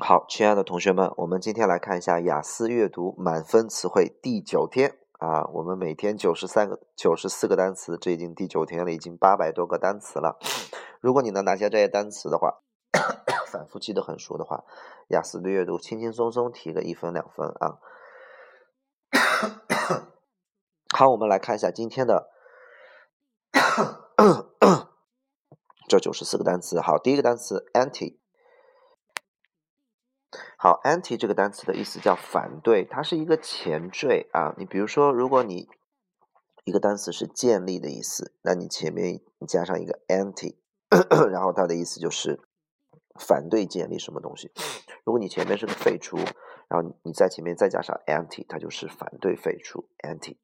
好，亲爱的同学们，我们今天来看一下雅思阅读满分词汇第九天啊。我们每天九十三个、九十四个单词，这已经第九天了，已经八百多个单词了。如果你能拿下这些单词的话，反复记得很熟的话，雅思的阅读轻轻松松提个一分两分啊。好，我们来看一下今天的 这九十四个单词。好，第一个单词 anti。好，anti 这个单词的意思叫反对，它是一个前缀啊。你比如说，如果你一个单词是建立的意思，那你前面你加上一个 anti，然后它的意思就是反对建立什么东西。如果你前面是个废除，然后你在前面再加上 anti，它就是反对废除 anti。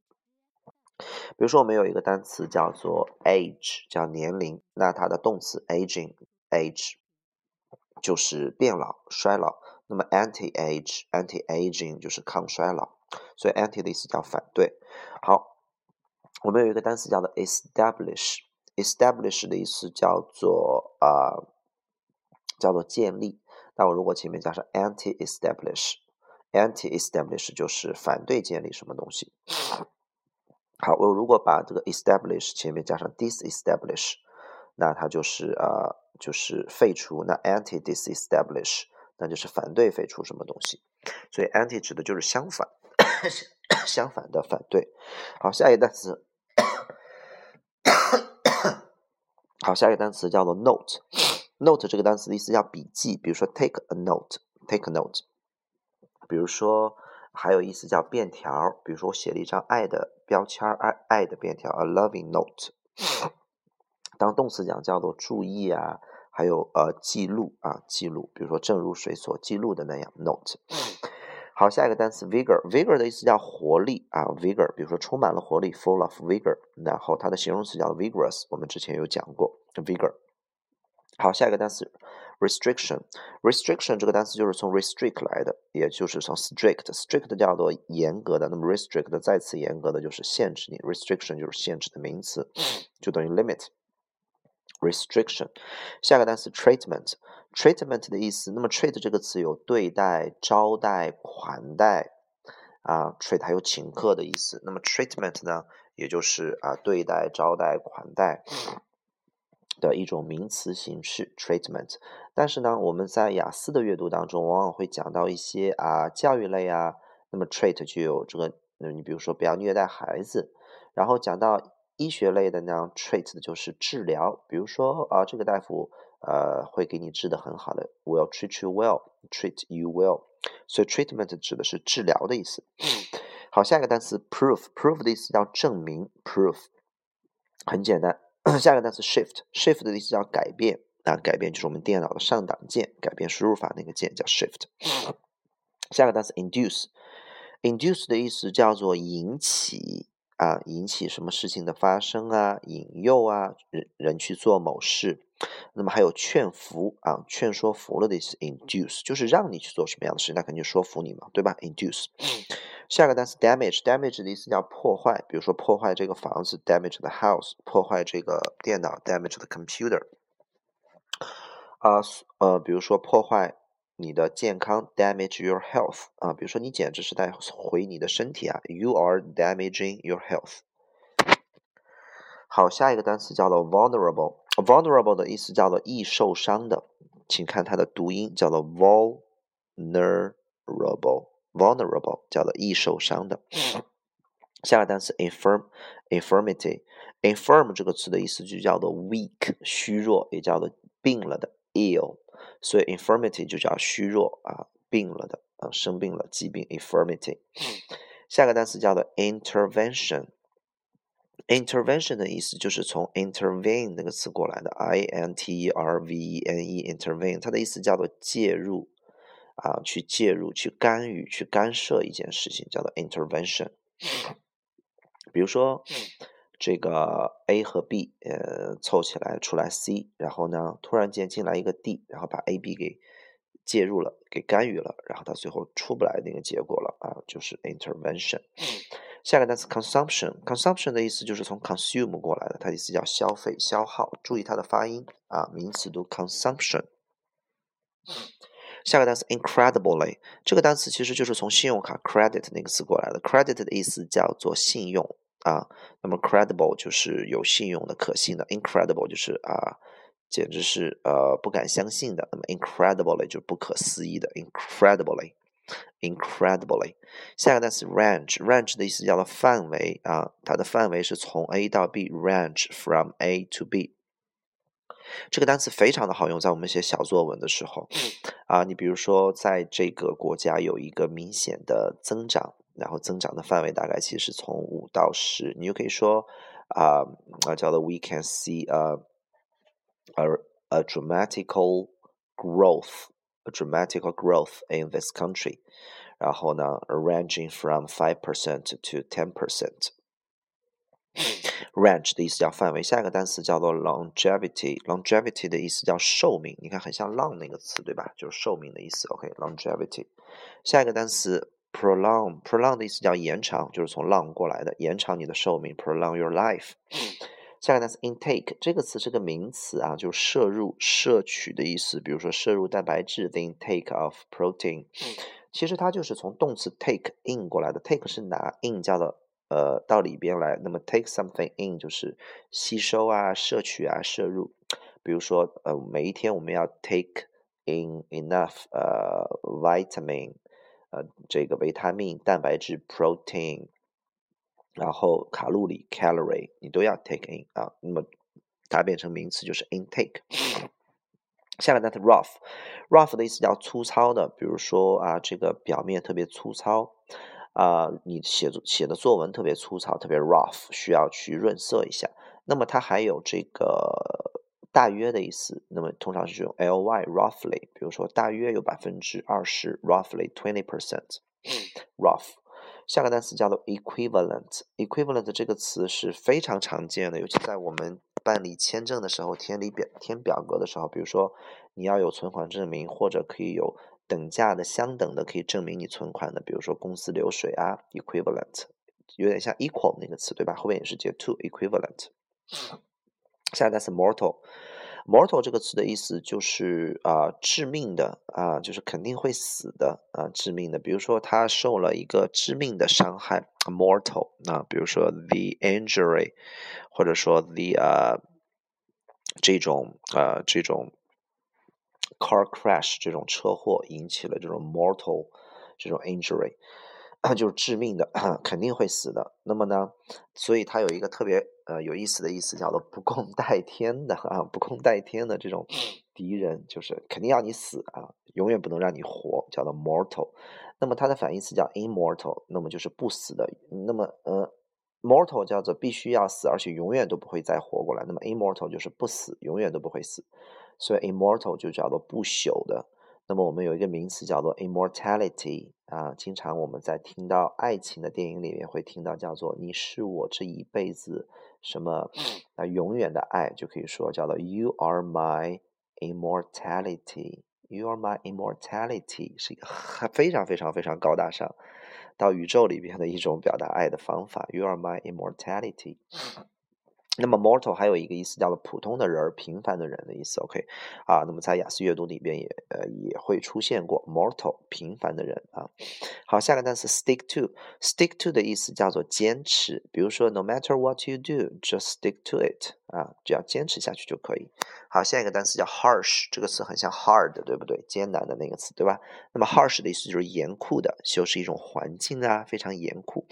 比如说，我们有一个单词叫做 age，叫年龄，那它的动词 aging，age 就是变老、衰老。那么 anti-age、anti-aging 就是抗衰老，所以 anti 的意思叫反对。好，我们有一个单词叫做 establish，establish 的意思叫做啊，叫做建立。那我如果前面加上 anti-establish，anti-establish 就是反对建立什么东西。好，我如果把这个 establish 前面加上 disestablish，那它就是呃，就是废除。那 anti-disestablish。那就是反对废除什么东西，所以 anti 指的就是相反，相反的反对。好，下一个单词，好，下一个单词叫做 note。note 这个单词的意思叫笔记，比如说 take a note，take a note。比如说还有意思叫便条，比如说我写了一张爱的标签，爱爱的便条，a loving note。当动词讲叫做注意啊。还有呃记录啊记录，比如说正如水所记录的那样，note。好，下一个单词 vigor，vigor 的意思叫活力啊，vigor，比如说充满了活力，full of vigor。然后它的形容词叫 vigorous，我们之前有讲过 vigor。好，下一个单词 restriction，restriction 这个单词就是从 restrict 来的，也就是从 strict，strict 叫做严格的，那么 restrict 再次严格的就是限制你，restriction 就是限制的名词，就等于 limit。restriction，下个单词 treatment，treatment 的意思，那么 treat 这个词有对待、招待、款待啊，treat 还有请客的意思。那么 treatment 呢，也就是啊对待、招待、款待的一种名词形式 treatment。但是呢，我们在雅思的阅读当中，往往会讲到一些啊教育类啊，那么 treat 就有这个，你比如说不要虐待孩子，然后讲到。医学类的呢，treat 的就是治疗，比如说啊，这个大夫呃会给你治的很好的，will treat you well，treat you well，所以 treatment 指的是治疗的意思。好，下一个单词 proof，proof 的意思叫证明，proof 很简单。下一个单词 shift，shift 的意思叫改变，啊，改变就是我们电脑的上档键，改变输入法那个键叫 shift。下个单词 induce，induce 的意思叫做引起。啊，引起什么事情的发生啊？引诱啊，人人去做某事。那么还有劝服啊，劝说服了的意思，induce 就是让你去做什么样的事，那肯定说服你嘛，对吧？induce。下个单词 damage，damage 的意思叫破坏，比如说破坏这个房子，damage the house，破坏这个电脑，damage the computer。啊，呃，比如说破坏。你的健康，damage your health 啊，比如说你简直是在毁你的身体啊，you are damaging your health。好，下一个单词叫做 vulnerable，vulnerable 的意思叫做易受伤的，请看它的读音叫做 vulnerable，vulnerable 叫做易受伤的。下个单词 infirm，infirmity，infirm 这个词的意思就叫做 weak，虚弱，也叫做病了的 ill。所以 infirmity 就叫虚弱啊，病了的啊，生病了，疾病 infirmity。下个单词叫做 intervention，intervention 的意思就是从 intervene 那个词过来的，i n t e r v e n e intervene，它的意思叫做介入啊，去介入，去干预，去干涉一件事情，叫做 intervention。比如说。这个 A 和 B，呃，凑起来出来 C，然后呢，突然间进来一个 D，然后把 A、B 给介入了，给干预了，然后它最后出不来那个结果了啊，就是 intervention。下个单词 consumption，consumption 的意思就是从 consume 过来的，它的意思叫消费、消耗，注意它的发音啊，名词读 consumption。下个单词 incredibly，这个单词其实就是从信用卡 credit 那个词过来的。credit 的意思叫做信用啊，那么 credible 就是有信用的、可信的，incredible 就是啊，简直是呃不敢相信的。那么 incredibly 就是不可思议的，incredibly，incredibly。下个单词 range，range 的意思叫做范围啊，它的范围是从 A 到 B，range from A to B。这个单词非常的好用，在我们写小作文的时候，啊，你比如说在这个国家有一个明显的增长，然后增长的范围大概其实从五到十，你就可以说啊啊叫做 We can see a a a dramatical growth, a dramatical growth in this country，然后呢，ranging from five percent to ten percent。range 的意思叫范围，下一个单词叫做 longevity，longevity 的意思叫寿命，你看很像 long 那个词，对吧？就是寿命的意思。OK，longevity。下一个单词 prolong，prolong 的意思叫延长，就是从 long 过来的，延长你的寿命，prolong your life。下一个单词 intake，这个词是个名词啊，就是摄入、摄取的意思。比如说摄入蛋白质，the intake of protein。其实它就是从动词 take in 过来的，take 是拿 in 叫的。呃，到里边来，那么 take something in 就是吸收啊、摄取啊、摄入。比如说，呃，每一天我们要 take in enough 呃 vitamin 呃这个维他命、蛋白质 protein，然后卡路里 calorie 你都要 take in 啊。那么它变成名词就是 intake。下个单词 rough，rough 的意思叫粗糙的，比如说啊，这个表面特别粗糙。啊，你写作写的作文特别粗糙，特别 rough，需要去润色一下。那么它还有这个大约的意思，那么通常是用 ly roughly，比如说大约有百分之二十，roughly twenty percent，rough。下个单词叫做 equivalent，equivalent 这个词是非常常见的，尤其在我们办理签证的时候，填里表填表格的时候，比如说你要有存款证明，或者可以有。等价的、相等的，可以证明你存款的，比如说公司流水啊，equivalent，有点像 equal 那个词，对吧？后面也是接 to，equivalent。下一个词 mortal，mortal 这个词的意思就是啊，致命的啊，就是肯定会死的啊，致命的。比如说他受了一个致命的伤害，mortal 啊，比如说 the injury，或者说 the 啊这种啊这种。car crash 这种车祸引起了这种 mortal 这种 injury，就是致命的，肯定会死的。那么呢，所以它有一个特别呃有意思的意思，叫做不共戴天的啊，不共戴天的这种敌人，就是肯定要你死啊，永远不能让你活，叫做 mortal。那么它的反义词叫 immortal，那么就是不死的。那么呃，mortal 叫做必须要死，而且永远都不会再活过来。那么 immortal 就是不死，永远都不会死。所以 immortal 就叫做不朽的。那么我们有一个名词叫做 immortality 啊，经常我们在听到爱情的电影里面会听到叫做你是我这一辈子什么啊永远的爱，就可以说叫做 you are my immortality，you are my immortality 是一个非常非常非常高大上到宇宙里边的一种表达爱的方法，you are my immortality。那么 mortal 还有一个意思叫做普通的人儿、平凡的人的意思。OK，啊，那么在雅思阅读里边也呃也会出现过 mortal 平凡的人啊。好，下个单词 stick to，stick to 的意思叫做坚持。比如说 no matter what you do，just stick to it 啊，只要坚持下去就可以。好，下一个单词叫 harsh，这个词很像 hard，对不对？艰难的那个词，对吧？那么 harsh 的意思就是严酷的，就是一种环境啊，非常严酷。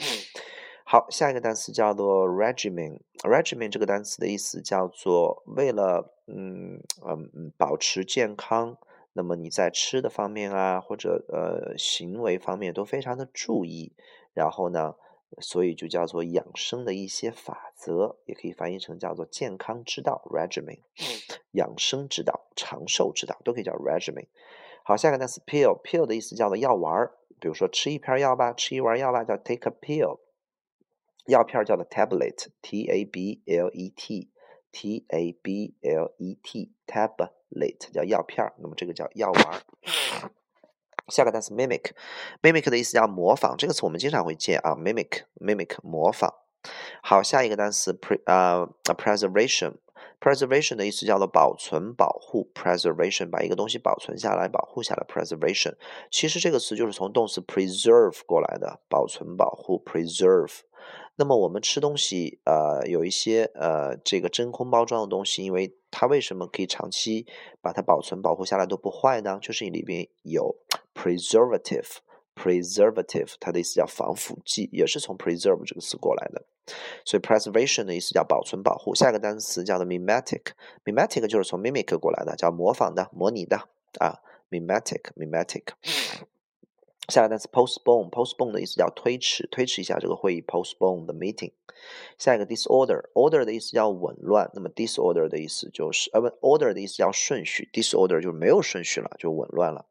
好，下一个单词叫做 regimen。regimen 这个单词的意思叫做为了嗯嗯保持健康，那么你在吃的方面啊，或者呃行为方面都非常的注意。然后呢，所以就叫做养生的一些法则，也可以翻译成叫做健康之道 regimen。养生之道、长寿之道都可以叫 regimen。好，下一个单词 pill。pill 的意思叫做药丸儿，比如说吃一片药吧，吃一丸药吧，叫 take a pill。药片叫做 tablet，t a b l e t，t a b l e t，tablet 叫药片儿那么这个叫药丸。下个单词 mimic，mimic 的意思叫模仿，这个词我们经常会见啊，mimic，mimic 模仿。好，下一个单词 pre 啊 preservation。preservation 的意思叫做保存、保护，preservation 把一个东西保存下来、保护下来，preservation。其实这个词就是从动词 preserve 过来的，保存、保护，preserve。那么我们吃东西，呃，有一些呃这个真空包装的东西，因为它为什么可以长期把它保存、保护下来都不坏呢？就是里边有 preservative。preservative，它的意思叫防腐剂，也是从 preserve 这个词过来的。所以 preservation 的意思叫保存、保护。下一个单词叫做 mimetic，mimetic 就是从 mimic 过来的，叫模仿的、模拟的啊。mimetic，mimetic。下一个单词 postpone，postpone 的意思叫推迟，推迟一下这个会议，postpone the meeting。下一个 disorder，order 的意思叫紊乱，那么 disorder 的意思就是呃不，order 的意思叫顺序，disorder 就是没有顺序了，就紊乱了。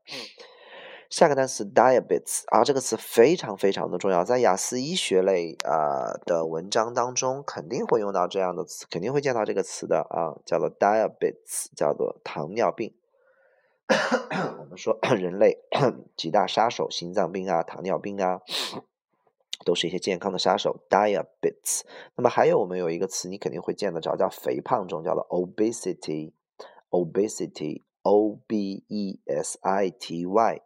下个单词 diabetes 啊，这个词非常非常的重要，在雅思医学类啊的文章当中肯定会用到这样的词，肯定会见到这个词的啊，叫做 diabetes，叫做糖尿病。我们说 人类几大杀手，心脏病啊，糖尿病啊，都是一些健康的杀手。diabetes。那么还有我们有一个词，你肯定会见得着，叫肥胖症，叫做 obesity，obesity，o b e s i t y。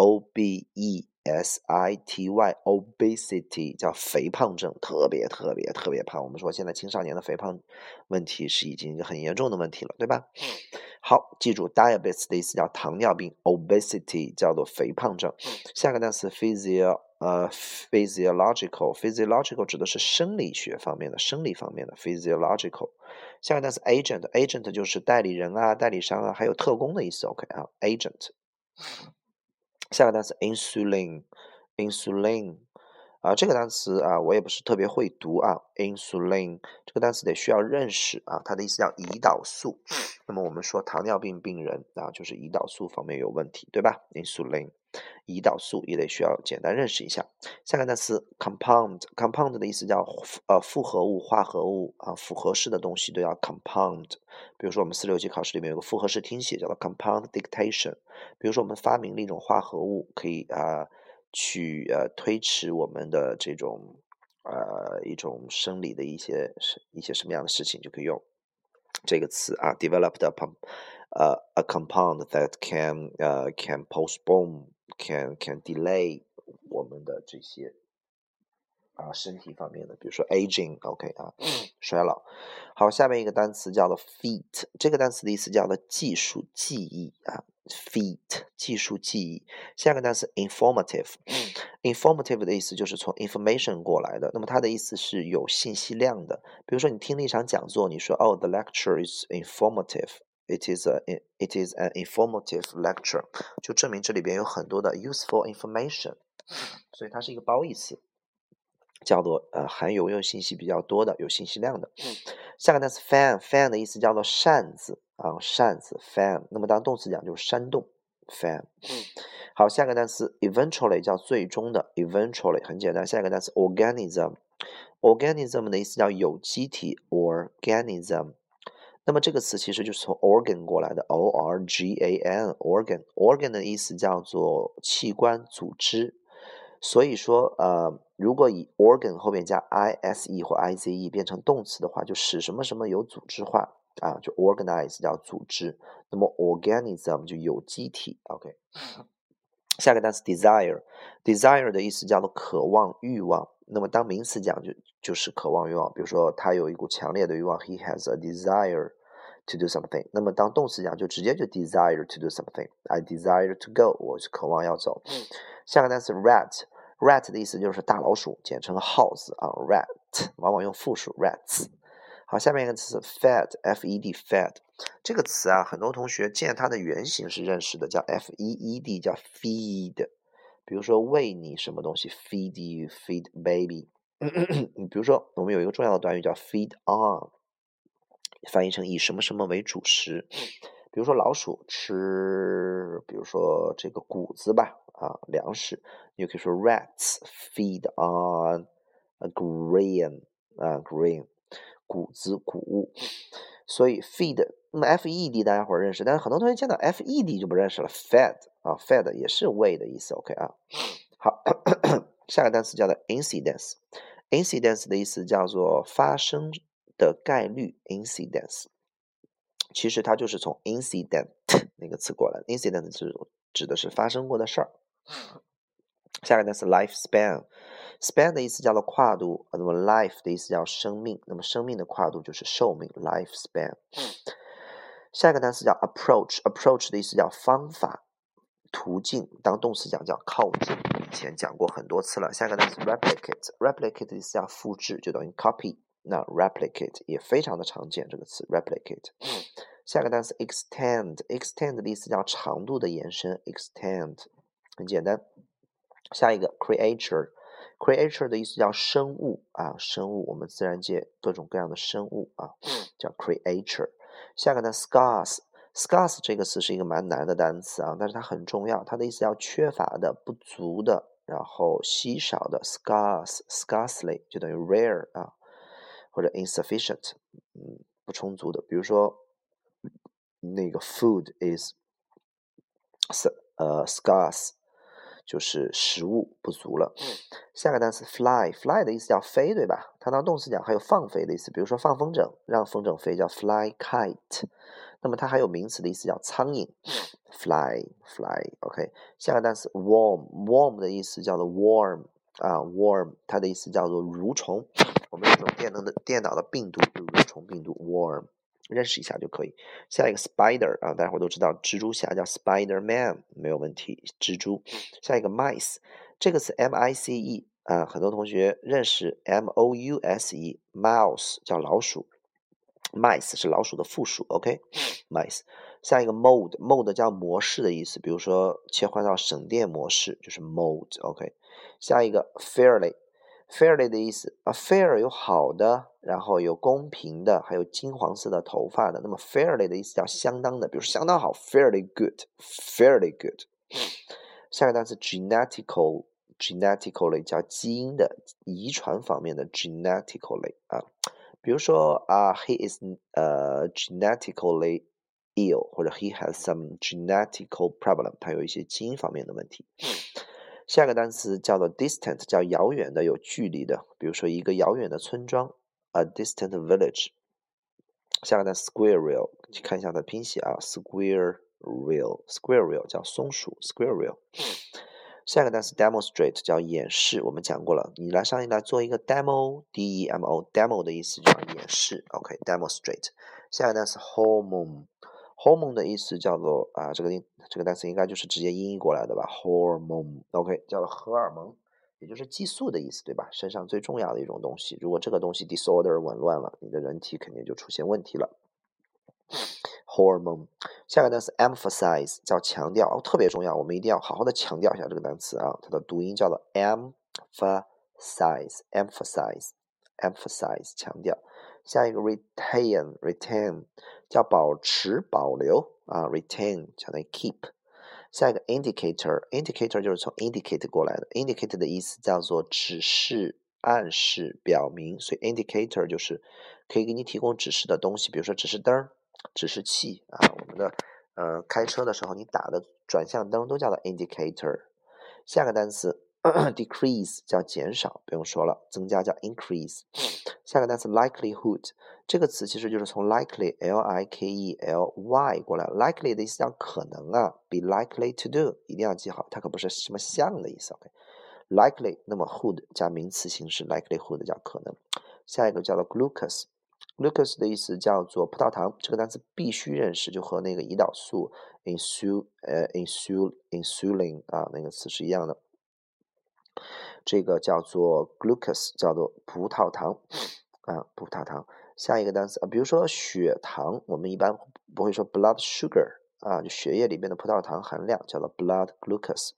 O B E S I T Y，obesity 叫肥胖症，特别特别特别胖。我们说现在青少年的肥胖问题是已经很严重的问题了，对吧？好，记住 diabetes 的意思叫糖尿病，obesity 叫做肥胖症。下个单词 physio 呃 physiological，physiological 指的是生理学方面的，生理方面的 physiological。下个单词 agent，agent 就是代理人啊、代理商啊，还有特工的意思。OK 啊，agent。下个单词 insulin，insulin，啊，这个单词啊，我也不是特别会读啊。insulin 这个单词得需要认识啊，它的意思叫胰岛素。那么我们说糖尿病病人啊，就是胰岛素方面有问题，对吧？insulin，胰岛素也得需要简单认识一下。下个单词 compound，compound 的意思叫呃复合物、化合物啊，复合式的东西都要 compound。比如说我们四六级考试里面有个复合式听写，叫做 compound dictation。比如说我们发明了一种化合物，可以啊去呃推迟我们的这种呃一种生理的一些一些什么样的事情，就可以用。这个词啊，developed a pump，呃，a compound that can 呃 can postpone，can can delay 我们的这些啊身体方面的，比如说 aging，OK 啊，衰老。好，下面一个单词叫做 feat，这个单词的意思叫做技术记忆啊。Feat 技术记忆，下个单词 informative，informative 的意思就是从 information 过来的，那么它的意思是有信息量的。比如说你听了一场讲座，你说哦，the lecture is informative，it is a it is an informative lecture，就证明这里边有很多的 useful information，所以它是一个褒义词，叫做呃含有用信息比较多的，有信息量的。下个单词 fan，fan 的意思叫做扇子。啊，扇子 fan，那么当动词讲就是扇动 fan。好，下个单词 eventually 叫最终的 eventually 很简单。下一个单词 organism，organism 的意思叫有机体 organism。那么这个词其实就是从 organ 过来的 o r g a n organ organ 的意思叫做器官组织。所以说呃，如果以 organ 后面加 i s e 或 i z e 变成动词的话，就使什么什么有组织化。啊，就 organize 叫组织，那么 organism 就有机体。OK，下个单词 desire，desire 的意思叫做渴望、欲望。那么当名词讲就就是渴望、欲望。比如说他有一股强烈的欲望，he has a desire to do something。那么当动词讲就直接就 desire to do something。I desire to go，我是渴望要走。下个单词 rat，rat 的意思就是大老鼠，简称耗子啊，rat 往往用复数 rats。好，下面一个词 fed，f-e-d，fed 这个词啊，很多同学见它的原型是认识的，叫 f-e-e-d，叫 feed。比如说喂你什么东西，feed you，feed baby。比如说我们有一个重要的短语叫 feed on，翻译成以什么什么为主食。比如说老鼠吃，比如说这个谷子吧，啊，粮食，你就可以说 rats feed on a grain，啊，grain。谷子谷物，所以 feed，那么 f e d 大家伙认识，但是很多同学见到 f e d 就不认识了，fed 啊，fed 也是喂的意思，OK 啊，好，下个单词叫做 incidence，incidence 的意思叫做发生的概率，incidence。其实它就是从 incident 那个词过来，incident 是指的是发生过的事儿。下个单词 lifespan，span 的意思叫做跨度，那么 life 的意思叫生命，那么生命的跨度就是寿命 lifespan。下一个单词叫 approach，approach 的意思叫方法、途径，当动词讲叫靠近，以前讲过很多次了。下一个单词 replicate，replicate 的意思叫复制，就等于 copy。那 replicate 也非常的常见，这个词 replicate。下个单词 extend，extend 的意思叫长度的延伸，extend 很简单。下一个 creature，creature 的意思叫生物啊，生物，我们自然界各种各样的生物啊，叫 creature。下个呢，scarce，scarce 这个词是一个蛮难的单词啊，但是它很重要，它的意思叫缺乏的、不足的，然后稀少的，scarce，scarcely 就等于 rare 啊。或者 insufficient，嗯，不充足的。比如说，那个 food is 呃 scarce，就是食物不足了。下个单词 fly，fly 的意思叫飞，对吧？它当动词讲还有放飞的意思。比如说放风筝，让风筝飞叫 fly kite。那么它还有名词的意思叫苍蝇，fly fly。OK，下个单词 warm，warm 的意思叫做 warm 啊，warm 它的意思叫做蠕虫。我们这种电能的电脑的病毒，蠕虫病毒 worm，认识一下就可以。下一个 spider 啊，大家伙都知道，蜘蛛侠叫 Spider Man，没有问题。蜘蛛。下一个 mice，这个词 m i c e 啊，很多同学认识 m o u s e，mouse 叫老鼠，mice 是老鼠的复数。OK，mice。下一个 mode，mode 叫模式的意思，比如说切换到省电模式就是 mode。OK，下一个 fairly。Fairly 的意思啊，fair 有好的，然后有公平的，还有金黄色的头发的。那么 fairly 的意思叫相当的，比如相当好，fairly good，fairly good。下一个单词 genetical，genetically 叫基因的、遗传方面的 genetically 啊，比如说啊，he is 呃 genetically ill，或者 he has some genetical problem，他有一些基因方面的问题。下个单词叫做 distant，叫遥远的、有距离的。比如说一个遥远的村庄，a distant village。下个单词 squirrel，去看一下它的拼写啊，squirrel，squirrel 叫松鼠，squirrel。下个单词 demonstrate 叫演示，我们讲过了，你来上一来做一个 demo，d e m o，demo 的意思叫演示，OK，demonstrate。下个单词 hormone。Hormone 的意思叫做啊，这个音这个单词应该就是直接音译过来的吧？hormone，OK，叫做荷尔蒙，也就是激素的意思，对吧？身上最重要的一种东西，如果这个东西 disorder 紊乱了，你的人体肯定就出现问题了。hormone，下个单词 emphasize 叫强调，哦，特别重要，我们一定要好好的强调一下这个单词啊，它的读音叫做 emphasize，emphasize，emphasize，强调。下一个 retain，retain 叫保持、保留啊，retain 相当于 keep。下一个 indicator，indicator 就是从 indicate 过来的，indicate 的意思叫做指示、暗示、表明，所以 indicator 就是可以给你提供指示的东西，比如说指示灯、指示器啊，我们的呃开车的时候你打的转向灯都叫做 indicator。下个单词。Decrease 叫减少，不用说了，增加叫 increase。下个单词 likelihood 这个词其实就是从 likely l i k e l y 过来，likely 的意思叫可能啊，be likely to do 一定要记好，它可不是什么像的意思。OK，likely 那么 hood 加名词形式，likelihood 叫可能。下一个叫做 glucose，glucose 的意思叫做葡萄糖，这个单词必须认识，就和那个胰岛素 insul 呃 insul insulin 啊那个词是一样的。这个叫做 glucose，叫做葡萄糖啊，葡萄糖。下一个单词啊，比如说血糖，我们一般不会说 blood sugar 啊，就血液里面的葡萄糖含量叫做 blood glucose。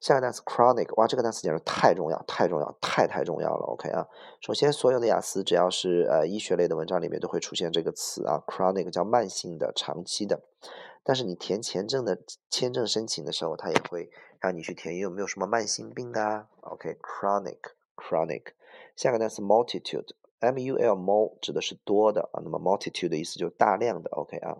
下一个单词 chronic，哇，这个单词简直太重要，太重要，太太重要了。OK 啊，首先所有的雅思只要是呃医学类的文章里面都会出现这个词啊，chronic 叫慢性的、长期的。但是你填签证的签证申请的时候，它也会让你去填有没有什么慢性病啊？OK，chronic，chronic。下个单词 multitude，m u l m 指的是多的啊，那么 multitude 的意思就是大量的。OK 啊，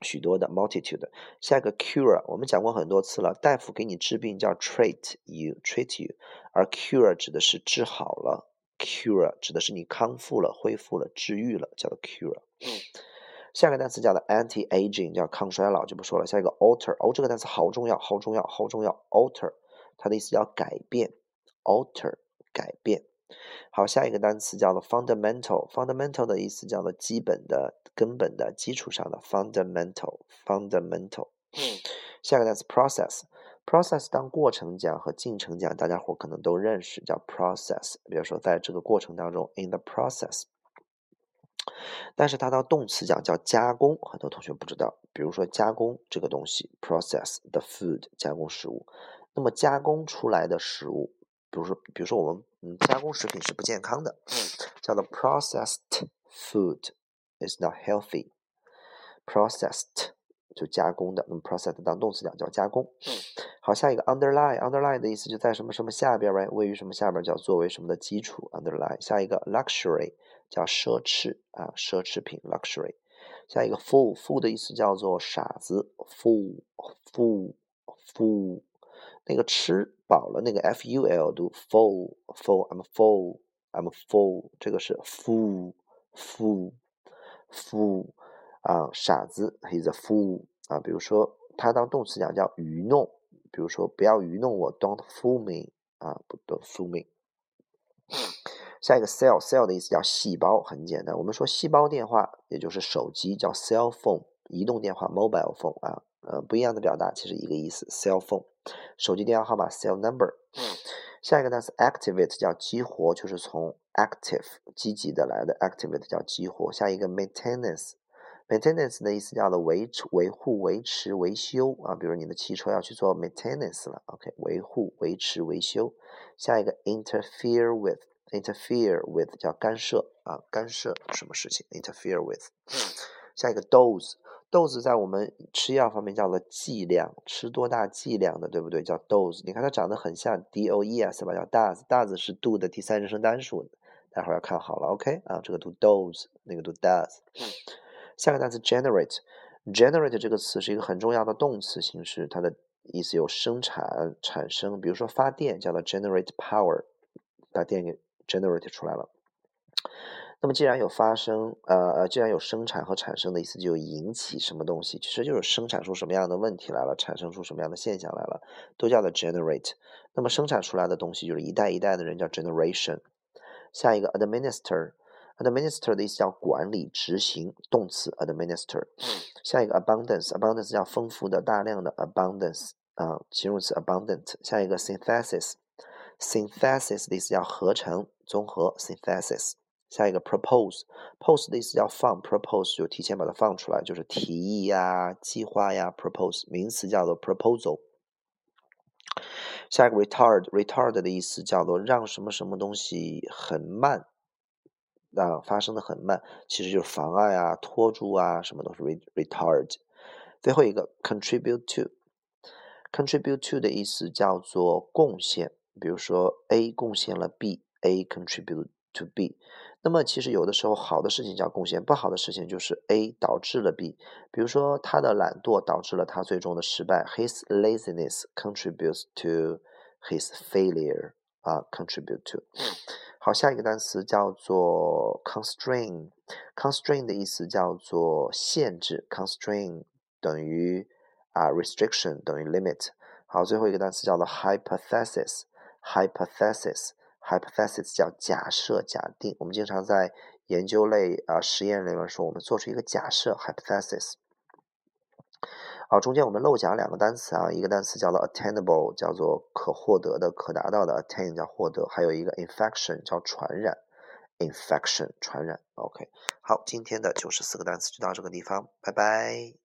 许多的 multitude。下一个 cure，我们讲过很多次了，大夫给你治病叫 treat you，treat you，而 cure 指的是治好了，cure 指的是你康复了、恢复了、治愈了，叫做 cure。下一个单词叫的 anti-aging，叫抗衰老，就不说了。下一个 alter，哦，这个单词好重要，好重要，好重要。alter，它的意思叫改变，alter 改变。好，下一个单词叫做 fundamental，fundamental 的意思叫做基本的、根本的、基础上的 fundamental，fundamental。下一个单词 process，process 当过程讲和进程讲，大家伙可能都认识，叫 process。比如说在这个过程当中，in the process。但是它当动词讲叫加工，很多同学不知道。比如说加工这个东西，process the food，加工食物。那么加工出来的食物，比如说，比如说我们嗯加工食品是不健康的，叫做 processed food is not healthy。processed 就加工的，那么 processed 当动词讲叫加工。好，下一个 underline，underline 的意思就在什么什么下边，right？位于什么下边叫作为什么的基础，underline。下一个 luxury。叫奢侈啊，奢侈品 luxury。下一个 fool，fool 的意思叫做傻子，fool，fool，fool。那个吃饱了，那个 f u l 读 full，full，I'm full，I'm full。这个是 fool，fool，fool 啊，傻子，he's a fool 啊。比如说，它当动词讲叫愚弄，比如说不要愚弄我，don't fool me 啊，不，don't fool me。下一个 cell，cell 的意思叫细胞，很简单。我们说细胞电话，也就是手机，叫 cell phone；移动电话 mobile phone 啊，呃，不一样的表达，其实一个意思。cell phone，手机电话号码 cell number。下一个单词 activate 叫激活，就是从 active 积极的来的，activate 叫激活。下一个 maintenance，maintenance 的意思叫做维持、维护、维持、维修啊，比如你的汽车要去做 maintenance 了，OK，维护、维持、维修。下一个 interfere with。Interfere with 叫干涉啊，干涉什么事情？interfere with。下一个 dose，dose 在我们吃药方面叫做剂量，吃多大剂量的，对不对？叫 dose。你看它长得很像 d o e s 吧，叫 does，does 是 do 的第三人称单数，待会儿要看好了，OK 啊，这个读 dose，那个读 does。下个单词 generate，generate 这个词是一个很重要的动词形式，它的意思有生产、产生，比如说发电叫做 generate power，把电给。Generate 出来了，那么既然有发生，呃呃，既然有生产和产生的意思，就引起什么东西，其实就是生产出什么样的问题来了，产生出什么样的现象来了，都叫做 generate。那么生产出来的东西就是一代一代的人叫 generation。下一个 administer，administer 的意思叫管理、执行，动词 administer。下一个 abundance，abundance 叫丰富的、大量的 abundance 啊，形容词 abundant。下一个 synthesis。Synthesis 的意思叫合成、综合，synthesis。下一个 propose，pose 的意思叫放，propose 就提前把它放出来，就是提议呀、计划呀，propose 名词叫做 proposal。下一个 retard，retard 的意思叫做让什么什么东西很慢，啊，发生的很慢，其实就是妨碍啊、拖住啊，什么都是 retard。最后一个 contribute to，contribute to 的意思叫做贡献。比如说，A 贡献了 B，A contribute to B。那么其实有的时候好的事情叫贡献，不好的事情就是 A 导致了 B。比如说他的懒惰导致了他最终的失败，His laziness contributes to his failure。啊，contribute to。好，下一个单词叫做 constrain。constrain 的意思叫做限制，constrain 等于啊 restriction 等于 limit。好，最后一个单词叫做 hypothesis。Hypothesis，hypothesis 叫假设、假定。我们经常在研究类啊实验里面说，我们做出一个假设 hypothesis。好，中间我们漏讲两个单词啊，一个单词叫做 attainable，叫做可获得的、可达到的；attain 叫获得，还有一个 infection 叫传染，infection 传染。OK，好，今天的九十四个单词就到这个地方，拜拜。